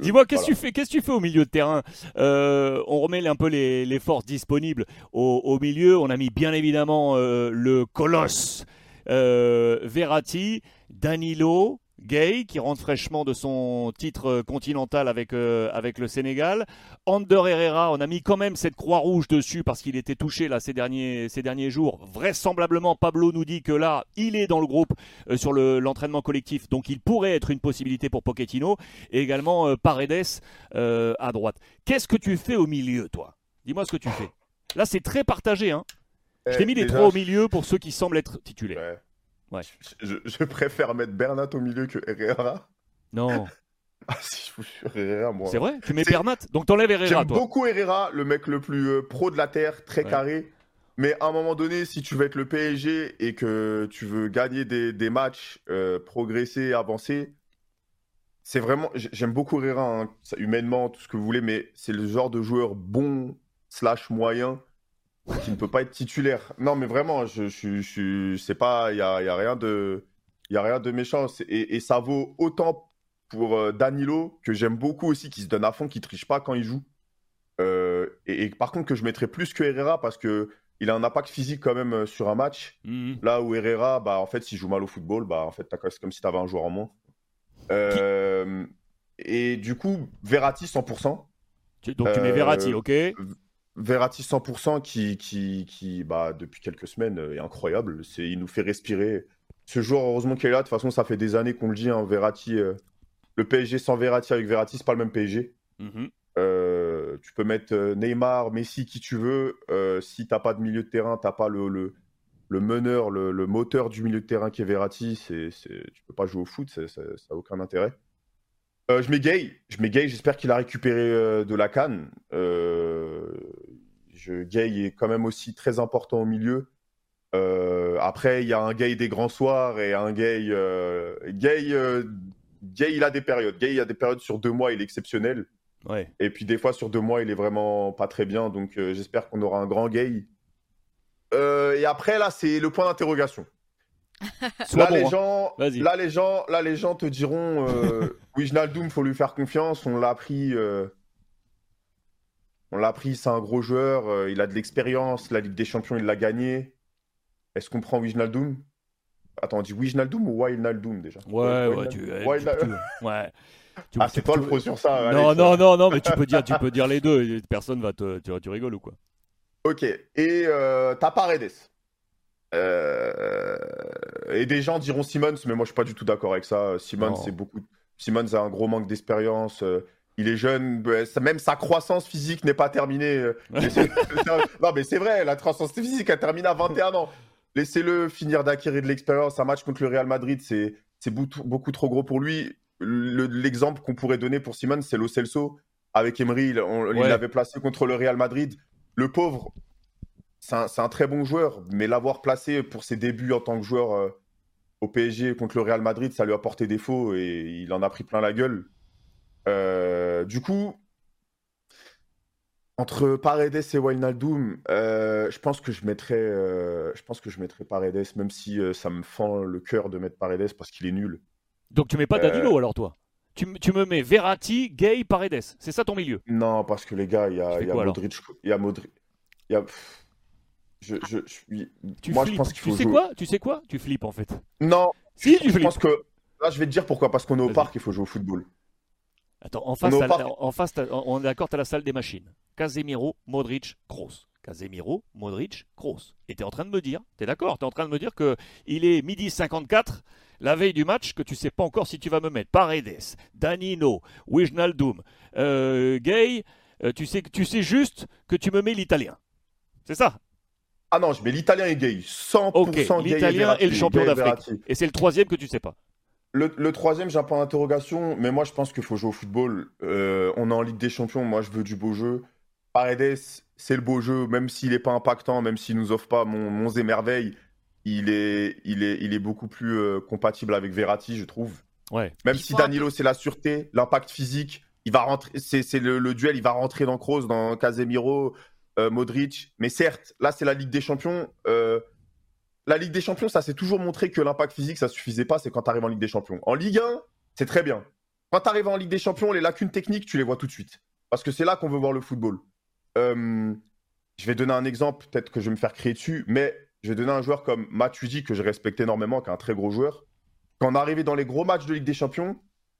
Dis-moi, qu'est-ce que tu fais tu au milieu de terrain euh, On remet un peu les, forces disponibles au, milieu. On a mis bien évidemment euh, le colosse euh, Verratti, Danilo, Gay qui rentre fraîchement de son titre continental avec, euh, avec le Sénégal. Ander Herrera, on a mis quand même cette croix rouge dessus parce qu'il était touché là ces derniers, ces derniers jours. Vraisemblablement, Pablo nous dit que là, il est dans le groupe euh, sur l'entraînement collectif, donc il pourrait être une possibilité pour Pochettino. Et également euh, Paredes à droite. Qu'est-ce que tu fais au milieu, toi? Dis-moi ce que tu fais. Là, c'est très partagé. Hein. Je t'ai eh, mis les trois au milieu pour ceux qui semblent être titulaires. Ouais. Je, préfère mettre Bernat au milieu que Herrera. Non. ah si, je vous jure, Herrera, moi. C'est vrai Tu mets Bernat Donc t'enlèves Herrera, J'aime beaucoup Herrera, le mec le plus euh, pro de la Terre, très carré. Mais à un moment donné, si tu veux être le PSG et que tu veux gagner des, matchs, euh, progresser, avancer, c'est vraiment... J'aime beaucoup Herrera, hein, humainement, tout ce que vous voulez, mais c'est le genre de joueur bon slash moyen qui ne peut pas être titulaire. Non, mais vraiment, je, je, je sais pas, il y a, y a, rien de, il a rien de méchant. Et, et, ça vaut autant pour euh, Danilo que j'aime beaucoup aussi, qui se donne à fond, qui triche pas quand il joue. Euh, et, par contre que je mettrais plus que Herrera parce que il a un impact physique quand même euh, sur un match. Mhm. Là où Herrera, bah en fait, s'il joue mal au football, bah en fait, c'est comme si tu avais un joueur en moins. et du coup, Verratti 100%. Donc tu mets Verratti, ok Verratti 100% qui, qui, qui bah, depuis quelques semaines est incroyable. C'est, il nous fait respirer. Ce joueur, heureusement qu'il est là. De toute façon, ça fait des années qu'on le dit. Hein, Verratti, euh, le PSG sans Verratti avec Verratti, c'est pas le même PSG. Mhm. Euh, tu peux mettre euh, Neymar, Messi, qui tu veux. si t'as pas de milieu de terrain, t'as pas le, le, le meneur, le, le, moteur du milieu de terrain qui est Verratti, c'est, c'est, tu peux pas jouer au foot, ça n'a aucun intérêt. je Gay, je Gay, j'espère qu'il a récupéré de la canne. Gay est quand même aussi très important au milieu. Euh, après, il y a un Gay des grands soirs et un Gay. Euh, gay, euh, gay, il a des périodes. Gay, il a des périodes sur deux mois, il est exceptionnel. Ouais. Et puis des fois, sur deux mois, il est vraiment pas très bien. Donc j'espère qu'on aura un grand Gay. et après, là, c'est le point d'interrogation. là, les hein. gens, là, les gens, là, les gens te diront Oui, il faut lui faire confiance. On l'a appris on l'a pris, c'est un gros joueur, euh, il a de l'expérience, la Ligue des Champions, il l'a gagné. Est-ce qu'on prend Wijnaldum? Attends, on dit Wijnaldum ou Wijnaldum déjà? Ouais, ouais, tu, ouais. ah, c'est toi le pro sur ça. Non, non, non, non, mais tu peux dire, tu peux dire les deux. Personne va te, tu, tu rigoles ou quoi? Ok. Et euh, t'as Paredes. Euh, et des gens diront Simmons, mais moi je suis pas du tout d'accord avec ça. Simmons, c'est beaucoup. Simmons a un gros manque d'expérience. Il est jeune, même sa croissance physique n'est pas terminée. Euh, non, mais c'est vrai, la croissance physique a terminé à 21 ans. Laissez-le finir d'acquérir de l'expérience. Un match contre le Real Madrid, c'est beaucoup trop gros pour lui. L'exemple qu'on pourrait donner pour Simon, c'est Lo Celso avec Emery. Il l'avait placé contre le Real Madrid. Le pauvre, c'est un, très bon joueur, mais l'avoir placé pour ses débuts en tant que joueur euh, au PSG contre le Real Madrid, ça lui a porté défaut et il en a pris plein la gueule. Euh, du coup, entre Paredes et Wijnaldum, euh, je pense que je mettrais, euh, je pense que je mettrais Paredes, même si ça me fend le cœur de mettre Paredes parce qu'il est nul. Donc tu mets pas Danilo alors toi? Tu, tu, me mets Verratti, Gay, Paredes. C'est ça ton milieu? Non, parce que les gars, il y a, y a Modric, il y a Modric, il y a. Je, je, tu moi, je pense qu'il faut. Tu sais quoi? Tu sais quoi? Tu flippes en fait. Non. Si, tu je pense que là, je vais te dire pourquoi. Parce qu'on est au parc, il faut jouer au football. Attends, en face, en face on est d'accord, tu as la salle des machines. Casemiro, Modric, Kroos. Casemiro, Modric, Kroos. Et tu es en train de me dire, tu es d'accord, tu es en train de me dire que il est midi 54, la veille du match, que tu sais pas encore si tu vas me mettre Paredes, Danino, Wijnaldum, euh, Gay, euh, tu, sais, tu sais juste que tu me mets l'italien. C'est ça? Ah non, je mets l'italien et Gay. 100% L'italien et, le champion d'Afrique. Et c'est le troisième que tu sais pas. Le, troisième, j'ai un point d'interrogation, mais moi je pense qu'il faut jouer au football. Euh, on est en Ligue des Champions, moi je veux du beau jeu. Paredes, c'est le beau jeu, même s'il n'est pas impactant, même s'il nous offre pas mon, mon émerveil, il est, il, est, il est beaucoup plus euh, compatible avec Verratti, je trouve. Ouais. Même si Danilo, c'est la sûreté, l'impact physique, il va rentrer, c'est le, duel, il va rentrer dans Kroos, dans Casemiro, euh, Modric. Mais certes, là c'est la Ligue des Champions la Ligue des Champions, ça s'est toujours montré que l'impact physique, ça suffisait pas, c'est quand tu arrives en Ligue des Champions. En Ligue 1, c'est très bien. quand tu arrives en Ligue des Champions, les lacunes techniques, tu les vois tout de suite. Parce que c'est là qu'on veut voir le football. Euh, je vais donner un exemple, peut-être que je vais me faire crier dessus, mais je vais donner un joueur comme Matuidi, que je respecte énormément, qui est un très gros joueur. Quand on arrivait dans les gros matchs de Ligue des Champions,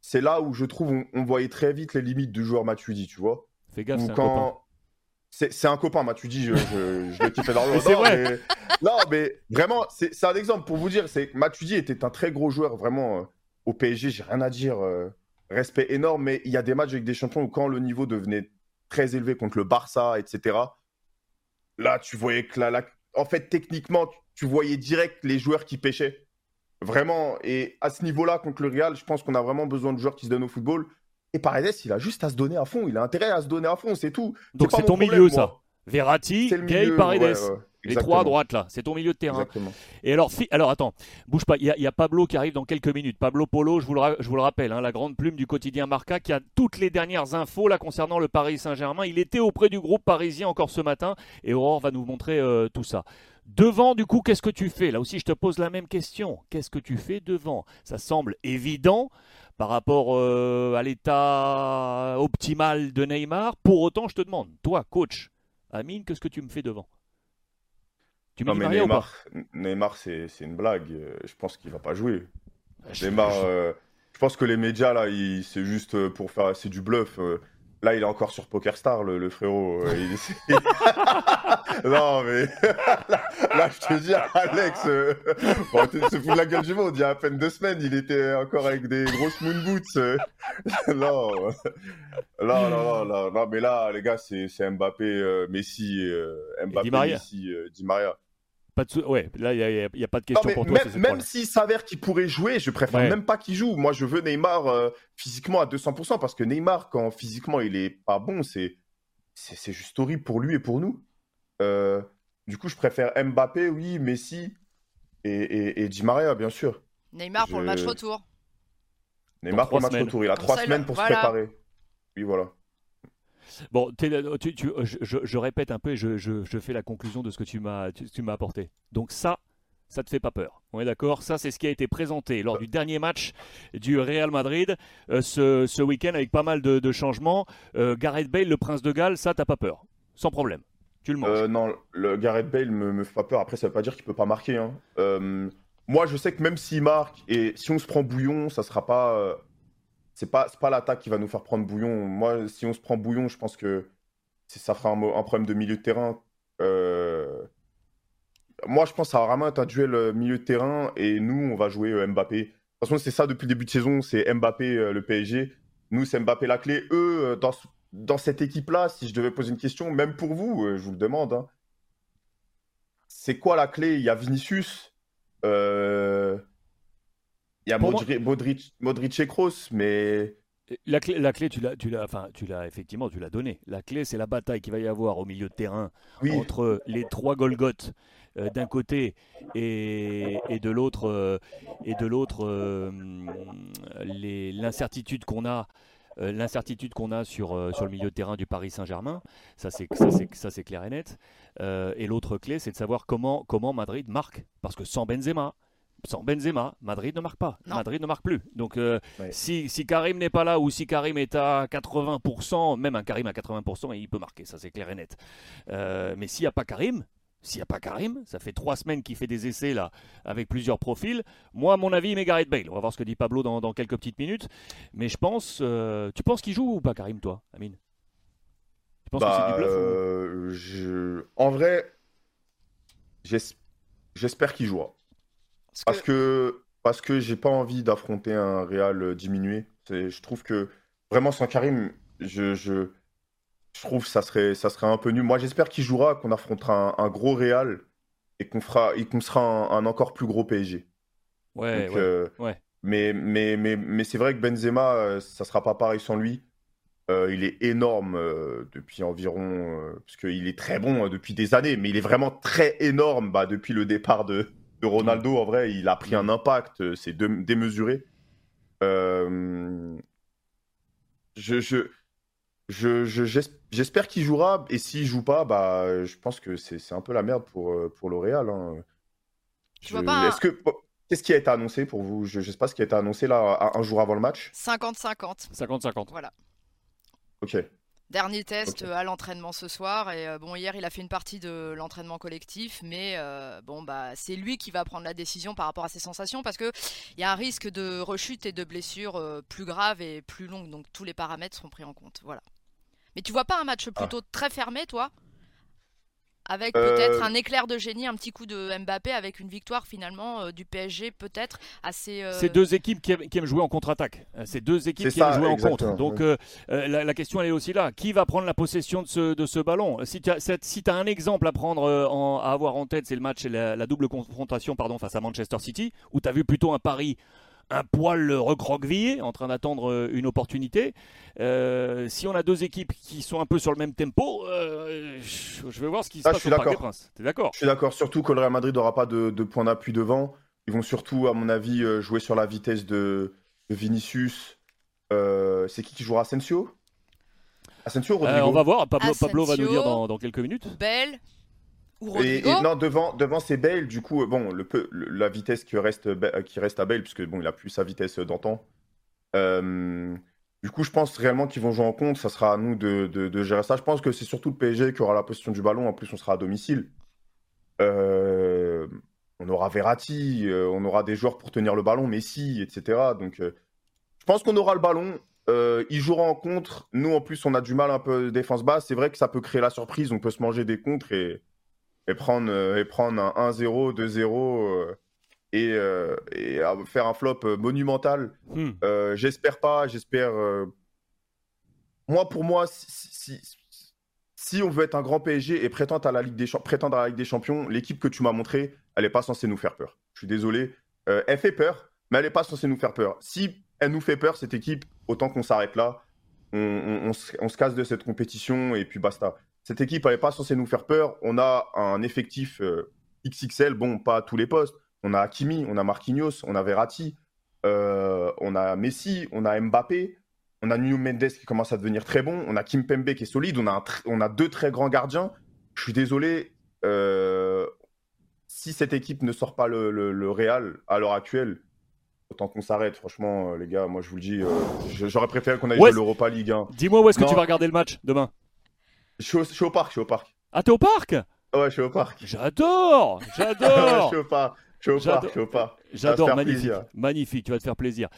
c'est là où je trouve on, voyait très vite les limites du joueur Matuidi, tu vois. Fais gaffe, c'est quand... C'est un copain, Matuidi, je, je, je le kiffe énormément. c'est vrai. Non, mais vraiment, c'est un exemple pour vous dire, c'est que Matuidi était un très gros joueur, vraiment, euh, au PSG, j'ai rien à dire. Euh, respect énorme, mais il y a des matchs avec des champions où quand le niveau devenait très élevé contre le Barça, etc., là, tu voyais que là, en fait, techniquement, tu voyais direct les joueurs qui pêchaient. Vraiment. Et à ce niveau-là, contre le Real, je pense qu'on a vraiment besoin de joueurs qui se donnent au football. Et Paredes, il a juste à se donner à fond. Il a intérêt à se donner à fond, c'est tout. Donc c'est ton milieu, ça. Verratti, Gay, Paredes. Les trois à droite là, c'est ton milieu de terrain. Et alors, alors attends, bouge pas. Il y, a Pablo qui arrive dans quelques minutes. Pablo Polo, je vous le, je vous le rappelle, hein, la grande plume du quotidien Marca, qui a toutes les dernières infos là concernant le Paris Saint-Germain. Il était auprès du groupe parisien encore ce matin, et Aurore va nous montrer euh, tout ça. Devant, du coup, qu'est-ce que tu fais? Là aussi, je te pose la même question. Qu'est-ce que tu fais devant? Ça semble évident par rapport euh, à l'état optimal de Neymar. Pour autant, je te demande, toi, coach, Amine, qu'est-ce que tu me fais devant? Tu non, mais Neymar, Neymar c'est une blague. Je pense qu'il va pas jouer. Ah, Neymar, euh, je pense que les médias, là, c'est juste pour faire. C'est du bluff. Là, il est encore sur PokerStar, le, le frérot. Euh, non, mais là, je te dis, Alex, euh... bon, se fout de la gueule du monde. Il y a à peine deux semaines, il était encore avec des grosses moon boots. Euh. non. non, non, non, non, mais là, les gars, c'est Mbappé, euh, Messi, Mbappé, Messi, Di Maria. Ouais, là, il n'y a, pas de question pour toi. Même, s'il s'avère qu'il pourrait jouer, je préfère même pas qu'il joue. Moi, je veux Neymar euh, physiquement à 200%, parce que Neymar, quand physiquement il est pas bon, c'est juste horrible pour lui et pour nous. Euh, du coup, je préfère Mbappé, oui, Messi et, et, Di Maria, bien sûr. Neymar pour le match retour. Neymar pour le match retour. Il a trois semaines pour se préparer. Oui, voilà. Bon, tu, tu, je, répète un peu et je, fais la conclusion de ce que tu m'as apporté. Donc ça, ça te fait pas peur. On est d'accord? Ça, c'est ce qui a été présenté lors du dernier match du Real Madrid euh, ce, week-end avec pas mal de, de changements. Euh, Gareth Bale, le prince de Galles, ça, t'as pas peur? Sans problème. Tu le manges euh, Non, le Gareth Bale me, me fait pas peur. Après, ça veut pas dire qu'il peut pas marquer. Hein. moi, je sais que même s'il marque et si on se prend bouillon, ça sera pas c'est pas, pas l'attaque qui va nous faire prendre bouillon. Moi, si on se prend bouillon, je pense que ça fera un, problème de milieu de terrain. Euh, moi, je pense que ça va vraiment être un duel euh, milieu de terrain et nous, on va jouer euh, Mbappé. De toute façon, c'est ça depuis le début de saison, c'est Mbappé le PSG. Nous, c'est Mbappé la clé. Eux, dans, dans cette équipe-là, si je devais poser une question, même pour vous, je vous le demande, hein, c'est quoi la clé? Il y a Vinicius, il y a Modric, Modric, et Kroos, mais. La clé, la clé, tu l'as, tu l'as, enfin, tu l'as effectivement, tu l'as donné. La clé, c'est la bataille qu'il va y avoir au milieu de terrain entre les trois Golgoth euh, d'un côté et, et, de l'autre, euh, et de l'autre, euh, l'incertitude qu'on a. l'incertitude qu'on a sur, sur le milieu de terrain du Paris Saint-Germain, ça c'est, ça, c'est, ça c'est clair et net. et l'autre clé, c'est de savoir comment, comment Madrid marque. Parce que sans Benzema, sans Benzema, Madrid ne marque pas. Madrid ne marque plus. Donc euh, si, Karim n'est pas là ou si Karim est à 80%, même un Karim à 80%, il peut marquer, ça c'est clair et net. Euh, mais s'il n'y a pas Karim, s'il n'y a pas Karim, ça fait trois semaines qu'il fait des essais là avec plusieurs profils. Moi, à mon avis, il met Gareth Bale. On va voir ce que dit Pablo dans, quelques petites minutes. Mais je pense, euh, tu penses qu'il joue ou pas Karim, toi, Amine? Tu penses que c'est du bluff je... En vrai, j'espère qu'il jouera. Parce que, parce que j'ai pas envie d'affronter un Real euh, diminué. Je trouve que vraiment sans Karim, je, je, je trouve ça serait, ça serait un peu nul. Moi, j'espère qu'il jouera, qu'on affrontera un, gros Real et qu'on fera, et qu'on sera un, encore plus gros PSG. Ouais, ouais, euh, ouais, Mais, mais, mais, mais c'est vrai que Benzema, euh, ça sera pas pareil sans lui. il est énorme depuis environ, parce qu'il est très bon depuis des années, mais il est vraiment très énorme bah, depuis le départ de, Ronaldo, en vrai, il a pris un impact, euh, c'est démesuré. Euh, je, je, j'espère qu'il jouera, et s'il joue pas, bah, je pense que c'est un peu la merde pour, euh, pour L'Oréal. Hein. Je vois pas. Est-ce que Qu'est-ce qui a été annoncé pour vous? Je ne sais pas ce qui a été annoncé là un jour avant le match. 50-50. 50-50. Voilà. Ok. Dernier test à l'entraînement ce soir et bon hier il a fait une partie de l'entraînement collectif mais bon bah c'est lui qui va prendre la décision par rapport à ses sensations parce que il y a un risque de rechute et de blessure plus grave et plus longue donc tous les paramètres seront pris en compte voilà. Mais tu vois pas un match ah. plutôt très fermé toi? Avec peut-être euh, un éclair de génie, un petit coup de Mbappé avec une victoire finalement euh, du PSG peut-être assez. Euh, C'est deux équipes qui aiment, jouer en contre-attaque. C'est deux équipes qui aiment jouer en contre. Donc la, question elle est aussi là. Qui va prendre la possession de ce, de ce ballon? Si tu as, si as, un exemple à prendre à avoir en tête, c'est le match, la, la double confrontation pardon face à Manchester City, où tu as vu plutôt un pari un poil recroquevillé, en train d'attendre euh, une opportunité. Euh, si on a deux équipes qui sont un peu sur le même tempo, euh, je vais voir ce qui se ah, passe au Parc des Princes. T'es d'accord? Je suis d'accord, surtout que le Real Madrid n'aura pas de, point d'appui devant. Ils vont surtout, à mon avis, jouer sur la vitesse de, Vinicius. C'est qui qui jouera? Asensio? Asensio Rodrigo? On va voir, Pablo, va nous dire dans, dans quelques minutes. Belle, et, non, devant, devant c'est Bale, du coup, bon, le, la vitesse qui reste, qui reste à Bale, puisque bon, il a plus sa vitesse d'antan. Euh, du coup, je pense réellement qu'ils vont jouer en compte. Ça sera à nous de, de, gérer ça. Je pense que c'est surtout le PSG qui aura la position du ballon. En plus, on sera à domicile. Euh, on aura Verratti, euh, on aura des joueurs pour tenir le ballon, Messi, etc. Donc, je pense qu'on aura le ballon. ils joueront en contre. Nous, en plus, on a du mal un peu défense basse. C'est vrai que ça peut créer la surprise. On peut se manger des contres et et prendre, euh, et prendre un 1-0, 2-0 euh, et, euh, et faire un flop monumental. Hmm. j'espère pas, j'espère. Moi, pour moi, si, si, on veut être un grand PSG et prétendre à la Ligue des, prétendre à la Ligue des Champions, l'équipe que tu m'as montrée, elle n'est pas censée nous faire peur. Je suis désolé. elle fait peur, mais elle n'est pas censée nous faire peur. Si elle nous fait peur, cette équipe, autant qu'on s'arrête là. on, se casse de cette compétition et puis basta. Cette équipe n'est pas censée nous faire peur. On a un effectif euh, XXL, bon, pas à tous les postes. On a Hakimi, on a Marquinhos, on a Verratti, euh, on a Messi, on a Mbappé, on a Nuno Mendes qui commence à devenir très bon, on a Kim Pembe qui est solide, on a, on a deux très grands gardiens. Je suis désolé, euh, si cette équipe ne sort pas le, Real à l'heure actuelle, autant qu'on s'arrête. Franchement, les gars, moi je vous le dis, j'aurais préféré qu'on aille jouer l'Europa League. Dis-moi où est-ce que tu vas regarder le match demain je suis, au, parc, je suis au parc. Ah, t'es au parc? Ouais, je suis au parc. J'adore J'adore Je suis au parc. Je suis au parc, je suis au parc. J'adore, magnifique. Magnifique, tu vas te faire plaisir.